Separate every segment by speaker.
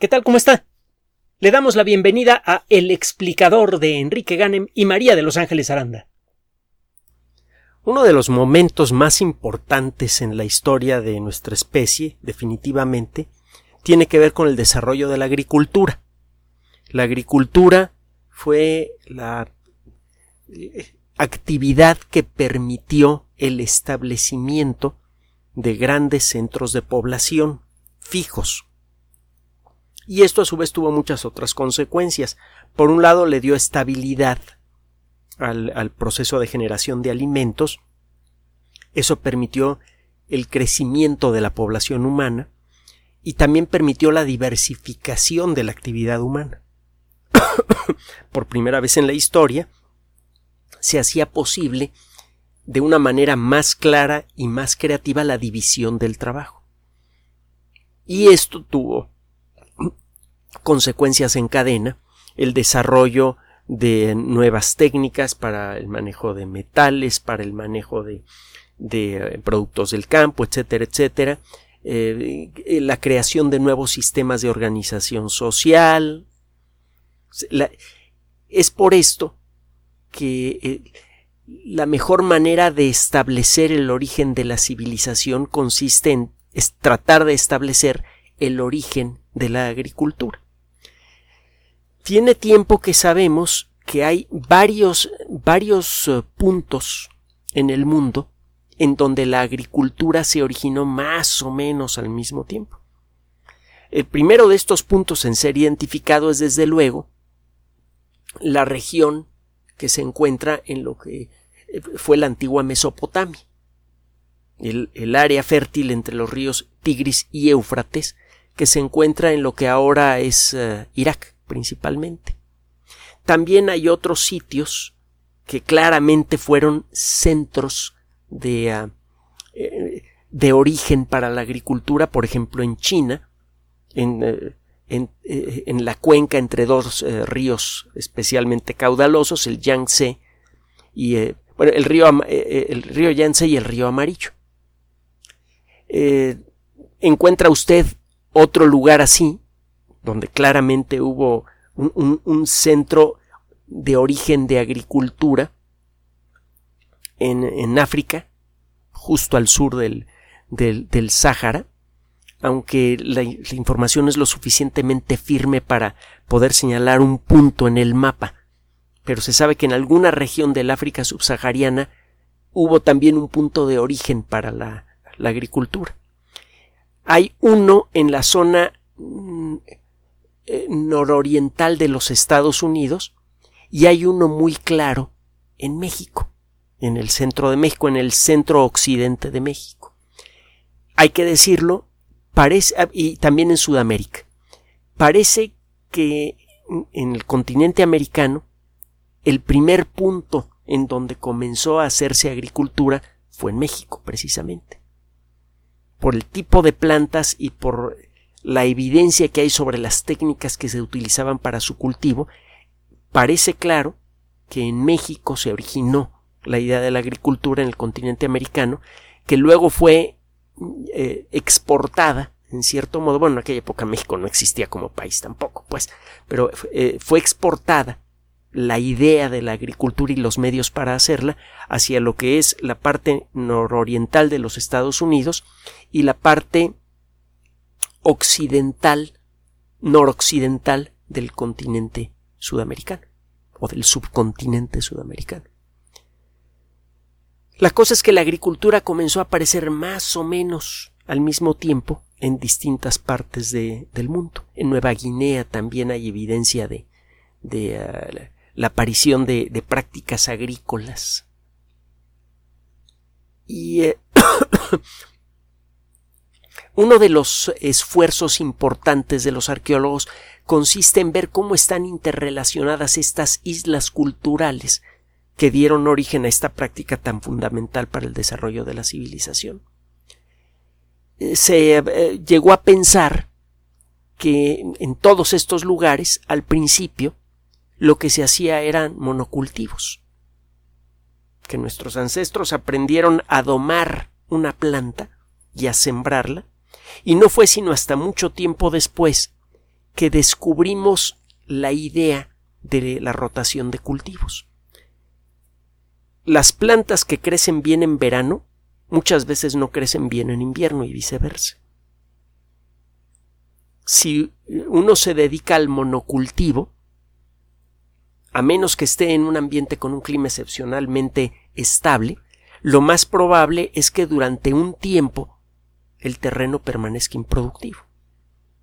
Speaker 1: ¿Qué tal? ¿Cómo está? Le damos la bienvenida a El explicador de Enrique Ganem y María de Los Ángeles Aranda. Uno de los momentos más importantes en la historia de nuestra especie, definitivamente, tiene que ver con el desarrollo de la agricultura. La agricultura fue la eh, actividad que permitió el establecimiento de grandes centros de población fijos. Y esto a su vez tuvo muchas otras consecuencias. Por un lado le dio estabilidad al, proceso de generación de alimentos. Eso permitió el crecimiento de la población humana y también permitió la diversificación de la actividad humana. Por primera vez en la historia se hacía posible de una manera más clara y más creativa la división del trabajo. Y esto tuvo consecuencias en cadena, el desarrollo de nuevas técnicas para el manejo de metales, para el manejo de, eh, productos del campo, etcétera, etcétera, eh, la creación de nuevos sistemas de organización social. es por esto que eh, la mejor manera de establecer el origen de la civilización consiste en tratar de establecer el origen de la agricultura. Tiene tiempo que sabemos que hay varios, varios eh, puntos en el mundo en donde la agricultura se originó más o menos al mismo tiempo. El primero de estos puntos en ser identificado es desde luego la región que se encuentra en lo que eh, fue la antigua Mesopotamia. El, área fértil entre los ríos Tigris y Éufrates, que se encuentra en lo que ahora es eh, Irak principalmente. También hay otros sitios que claramente fueron centros de, ah, eh, de origen para la agricultura, por ejemplo en China, en, eh, en, la cuenca entre dos eh, ríos especialmente caudalosos, el Yangtze y eh, bueno, el río, el río Yangtze y el río Amarillo. encuentra usted otro lugar así, donde claramente hubo un, centro de origen de agricultura en, África, justo al sur del, del, del Sáhara, aunque la, información es lo suficientemente firme para poder señalar un punto en el mapa. Pero se sabe que en alguna región del África subsahariana hubo también un punto de origen para la, agricultura. Hay uno en la zona mm, eh, nororiental de los Estados Unidos y hay uno muy claro en México, en el centro de México, en el centro occidente de México. Hay que decirlo, parece, ah, y también en Sudamérica. Parece que en el continente americano el primer punto en donde comenzó a hacerse agricultura fue en México, precisamente. Por el tipo de plantas y por la evidencia que hay sobre las técnicas que se utilizaban para su cultivo, parece claro que en México se originó la idea de la agricultura en el continente americano, que luego fue eh, exportada en cierto modo, bueno, en aquella época México no existía como país tampoco, pues, pero eh, fue exportada la idea de la agricultura y los medios para hacerla hacia lo que es la parte nororiental de los Estados Unidos y la parte occidental, noroccidental del continente sudamericano o del subcontinente sudamericano. La cosa es que la agricultura comenzó a aparecer más o menos al mismo tiempo en distintas partes del mundo. En Nueva Guinea también hay evidencia de, de ah, la, aparición de, prácticas agrícolas. Y eh, uno de los esfuerzos importantes de los arqueólogos consiste en ver cómo están interrelacionadas estas islas culturales que dieron origen a esta práctica tan fundamental para el desarrollo de la civilización. Eh, se eh, llegó a pensar que en todos estos lugares, al principio, lo que se hacía eran monocultivos, que nuestros ancestros aprendieron a domar una planta y a sembrarla, y no fue sino hasta mucho tiempo después que descubrimos la idea de la rotación de cultivos. Las plantas que crecen bien en verano muchas veces no crecen bien en invierno y viceversa. Si uno se dedica al monocultivo, a menos que esté en un ambiente con un clima excepcionalmente estable, lo más probable es que durante un tiempo el terreno permanezca improductivo.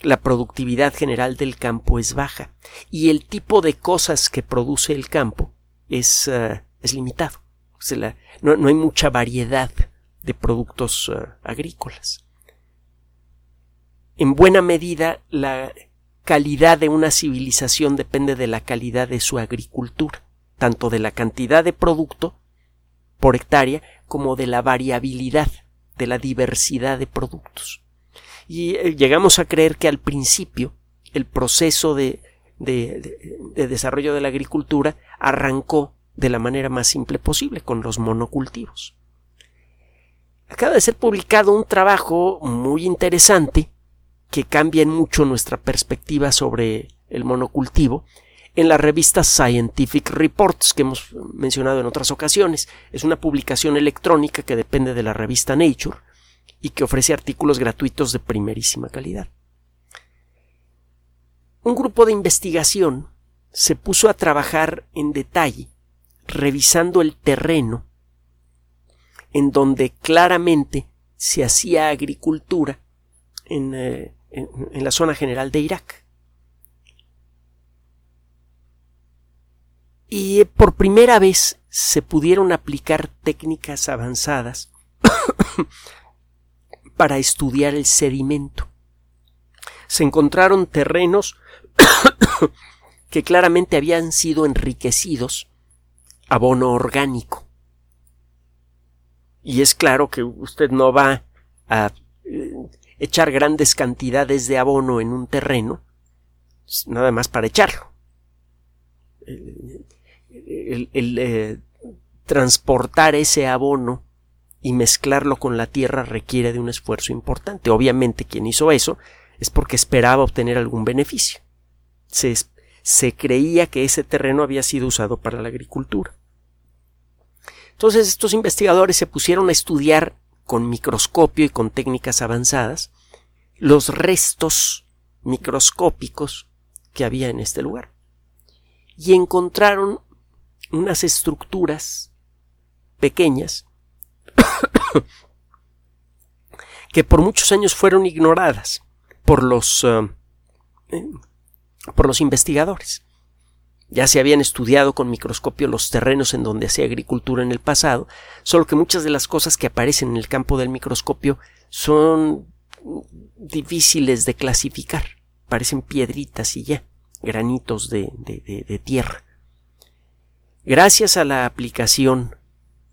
Speaker 1: La productividad general del campo es baja y el tipo de cosas que produce el campo es, eh, es limitado. no, hay mucha variedad de productos eh, agrícolas. En buena medida, la calidad de una civilización depende de la calidad de su agricultura, tanto de la cantidad de producto por hectárea como de la variabilidad, de la diversidad de productos. Y eh, llegamos a creer que al principio el proceso de, de, desarrollo de la agricultura arrancó de la manera más simple posible, con los monocultivos. Acaba de ser publicado un trabajo muy interesante que cambia mucho nuestra perspectiva sobre el monocultivo en la revista Scientific Reports que hemos mencionado en otras ocasiones. Es una publicación electrónica que depende de la revista Nature y que ofrece artículos gratuitos de primerísima calidad. Un grupo de investigación se puso a trabajar en detalle revisando el terreno en donde claramente se hacía agricultura en, eh, en la zona general de Irak. Y por primera vez se pudieron aplicar técnicas avanzadas para estudiar el sedimento. Se encontraron terrenos que claramente habían sido enriquecidos abono orgánico. Y es claro que usted no va a eh, echar grandes cantidades de abono en un terreno, nada más para echarlo. El, eh, transportar ese abono y mezclarlo con la tierra requiere de un esfuerzo importante. Obviamente quien hizo eso es porque esperaba obtener algún beneficio. Se, se creía que ese terreno había sido usado para la agricultura. Entonces estos investigadores se pusieron a estudiar con microscopio y con técnicas avanzadas los restos microscópicos que había en este lugar. Y encontraron unas estructuras pequeñas que por muchos años fueron ignoradas por los, eh, por los investigadores. Ya se habían estudiado con microscopio los terrenos en donde hacía agricultura en el pasado, solo que muchas de las cosas que aparecen en el campo del microscopio son difíciles de clasificar. Parecen piedritas y ya, granitos de, de tierra. Gracias a la aplicación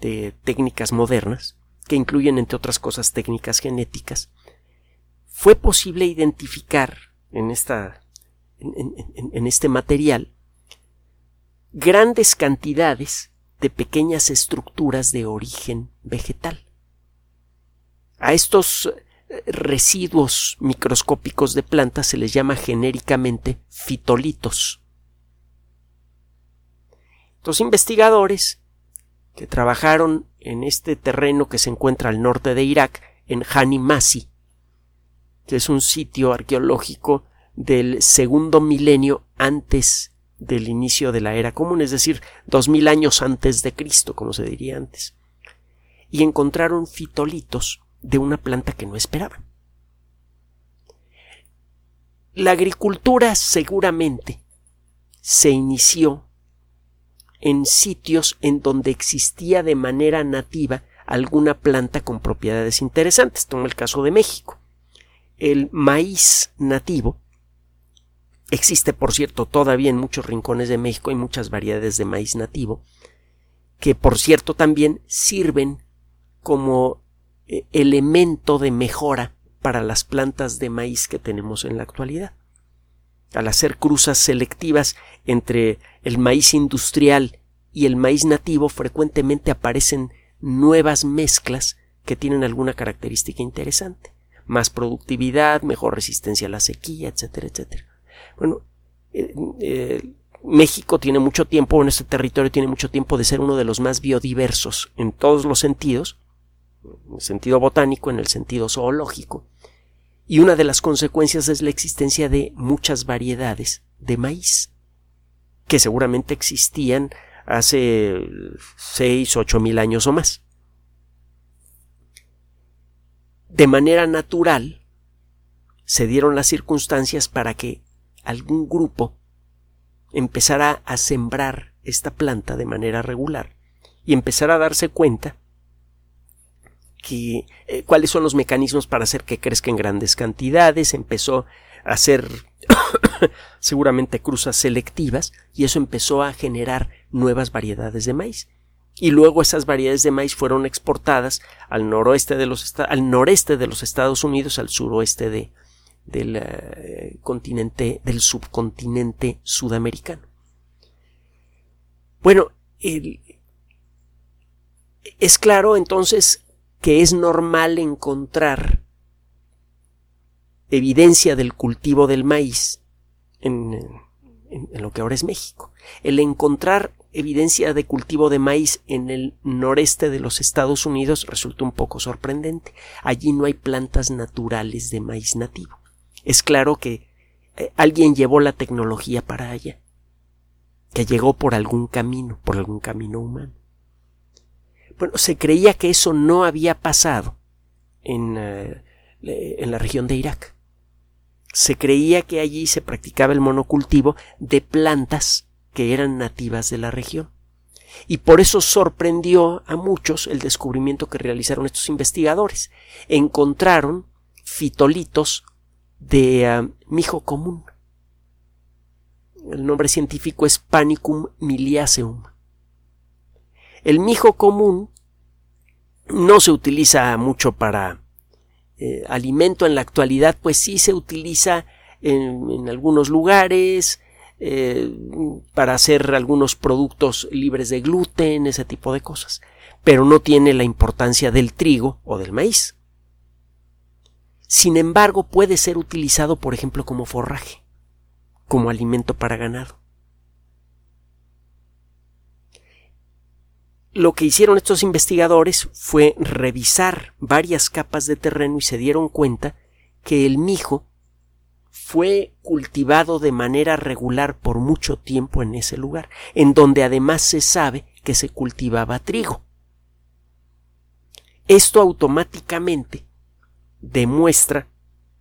Speaker 1: de técnicas modernas, que incluyen entre otras cosas técnicas genéticas, fue posible identificar en, esta, en este material grandes cantidades de pequeñas estructuras de origen vegetal. A estos residuos microscópicos de plantas se les llama genéricamente fitolitos. Los investigadores que trabajaron en este terreno que se encuentra al norte de Irak, en Hanimasi, que es un sitio arqueológico del segundo milenio antes del inicio de la era común, es decir, dos mil años antes de Cristo, como se diría antes, y encontraron fitolitos de una planta que no esperaban. La agricultura seguramente se inició en sitios en donde existía de manera nativa alguna planta con propiedades interesantes. Toma el caso de México. El maíz nativo Existe, por cierto, todavía en muchos rincones de México hay muchas variedades de maíz nativo, que por cierto también sirven como elemento de mejora para las plantas de maíz que tenemos en la actualidad. Al hacer cruzas selectivas entre el maíz industrial y el maíz nativo, frecuentemente aparecen nuevas mezclas que tienen alguna característica interesante. Más productividad, mejor resistencia a la sequía, etcétera, etcétera. Bueno, eh, eh, México tiene mucho tiempo, en este territorio tiene mucho tiempo de ser uno de los más biodiversos en todos los sentidos, en el sentido botánico, en el sentido zoológico, y una de las consecuencias es la existencia de muchas variedades de maíz, que seguramente existían hace seis, ocho mil años o más. De manera natural, se dieron las circunstancias para que algún grupo empezara a sembrar esta planta de manera regular y empezara a darse cuenta que eh, cuáles son los mecanismos para hacer que crezca en grandes cantidades, empezó a hacer seguramente cruzas selectivas y eso empezó a generar nuevas variedades de maíz. Y luego esas variedades de maíz fueron exportadas al noroeste de los al noreste de los Estados Unidos, al suroeste de, del eh, continente, del subcontinente sudamericano. Bueno, es claro entonces que es normal encontrar evidencia del cultivo del maíz en, lo que ahora es México. El encontrar evidencia de cultivo de maíz en el noreste de los Estados Unidos resulta un poco sorprendente. Allí no hay plantas naturales de maíz nativo es claro que eh, alguien llevó la tecnología para allá, que llegó por algún camino, por algún camino humano. Bueno, se creía que eso no había pasado en, eh, en la región de Irak. Se creía que allí se practicaba el monocultivo de plantas que eran nativas de la región. Y por eso sorprendió a muchos el descubrimiento que realizaron estos investigadores. Encontraron fitolitos de ah, mijo común. El nombre científico es Panicum miliaceum. El mijo común no se utiliza mucho para eh, alimento en la actualidad, pues sí se utiliza en, algunos lugares eh, para hacer algunos productos libres de gluten, ese tipo de cosas, pero no tiene la importancia del trigo o del maíz. Sin embargo, puede ser utilizado, por ejemplo, como forraje, como alimento para ganado. Lo que hicieron estos investigadores fue revisar varias capas de terreno y se dieron cuenta que el mijo fue cultivado de manera regular por mucho tiempo en ese lugar, en donde además se sabe que se cultivaba trigo. Esto automáticamente demuestra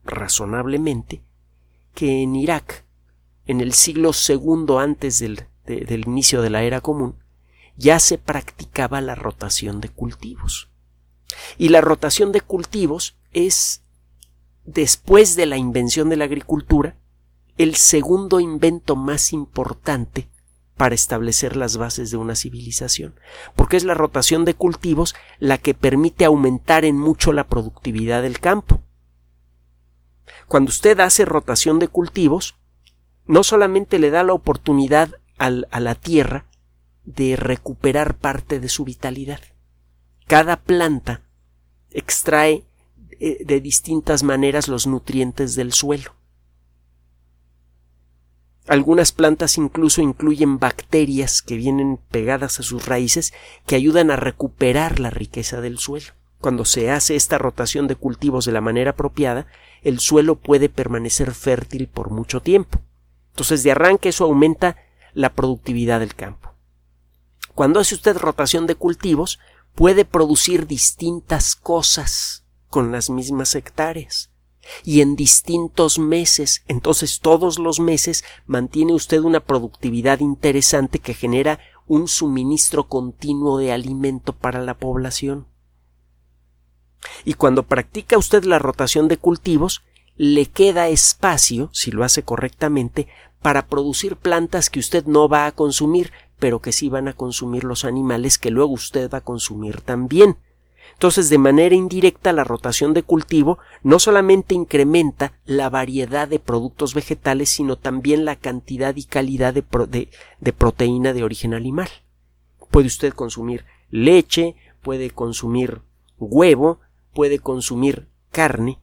Speaker 1: razonablemente que en Irak, en el siglo segundo antes del, del inicio de la era común, ya se practicaba la rotación de cultivos. Y la rotación de cultivos es, después de la invención de la agricultura, el segundo invento más importante para establecer las bases de una civilización, porque es la rotación de cultivos la que permite aumentar en mucho la productividad del campo. Cuando usted hace rotación de cultivos, no solamente le da la oportunidad a la tierra de recuperar parte de su vitalidad. Cada planta extrae eh, de distintas maneras los nutrientes del suelo. Algunas plantas incluso incluyen bacterias que vienen pegadas a sus raíces que ayudan a recuperar la riqueza del suelo. Cuando se hace esta rotación de cultivos de la manera apropiada, el suelo puede permanecer fértil por mucho tiempo. Entonces, de arranque eso aumenta la productividad del campo. Cuando hace usted rotación de cultivos, puede producir distintas cosas con las mismas hectáreas y en distintos meses. Entonces todos los meses mantiene usted una productividad interesante que genera un suministro continuo de alimento para la población. Y cuando practica usted la rotación de cultivos, le queda espacio, si lo hace correctamente, para producir plantas que usted no va a consumir, pero que sí van a consumir los animales que luego usted va a consumir también. Entonces, de manera indirecta, la rotación de cultivo no solamente incrementa la variedad de productos vegetales, sino también la cantidad y calidad de, de, proteína de origen animal. Puede usted consumir leche, puede consumir huevo, puede consumir carne,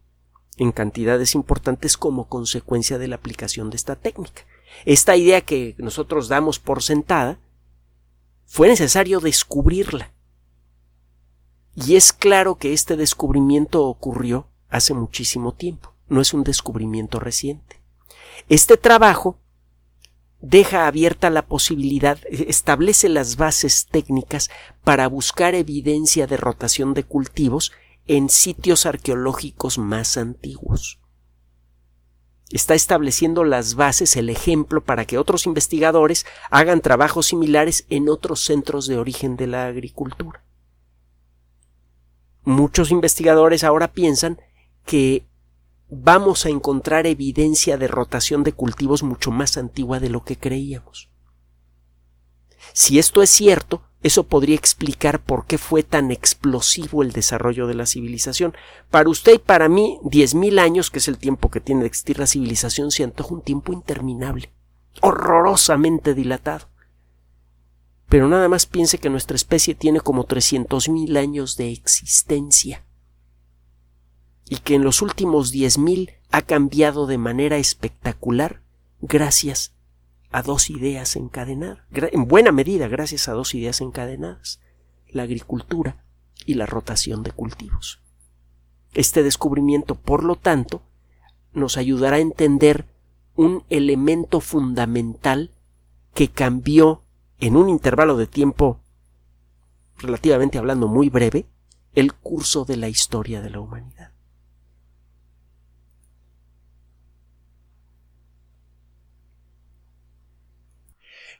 Speaker 1: en cantidades importantes como consecuencia de la aplicación de esta técnica. Esta idea que nosotros damos por sentada, fue necesario descubrirla. Y es claro que este descubrimiento ocurrió hace muchísimo tiempo, no es un descubrimiento reciente. Este trabajo deja abierta la posibilidad, establece las bases técnicas para buscar evidencia de rotación de cultivos en sitios arqueológicos más antiguos. Está estableciendo las bases, el ejemplo para que otros investigadores hagan trabajos similares en otros centros de origen de la agricultura. Muchos investigadores ahora piensan que vamos a encontrar evidencia de rotación de cultivos mucho más antigua de lo que creíamos. Si esto es cierto, eso podría explicar por qué fue tan explosivo el desarrollo de la civilización. Para usted y para mí, diez mil años, que es el tiempo que tiene de existir la civilización, se antoja un tiempo interminable, horrorosamente dilatado. Pero nada más piense que nuestra especie tiene como trescientos mil años de existencia y que en los últimos diez mil ha cambiado de manera espectacular gracias a dos ideas encadenadas, en buena medida gracias a dos ideas encadenadas, la agricultura y la rotación de cultivos. Este descubrimiento, por lo tanto, nos ayudará a entender un elemento fundamental que cambió en un intervalo de tiempo relativamente hablando muy breve el curso de la historia de la humanidad.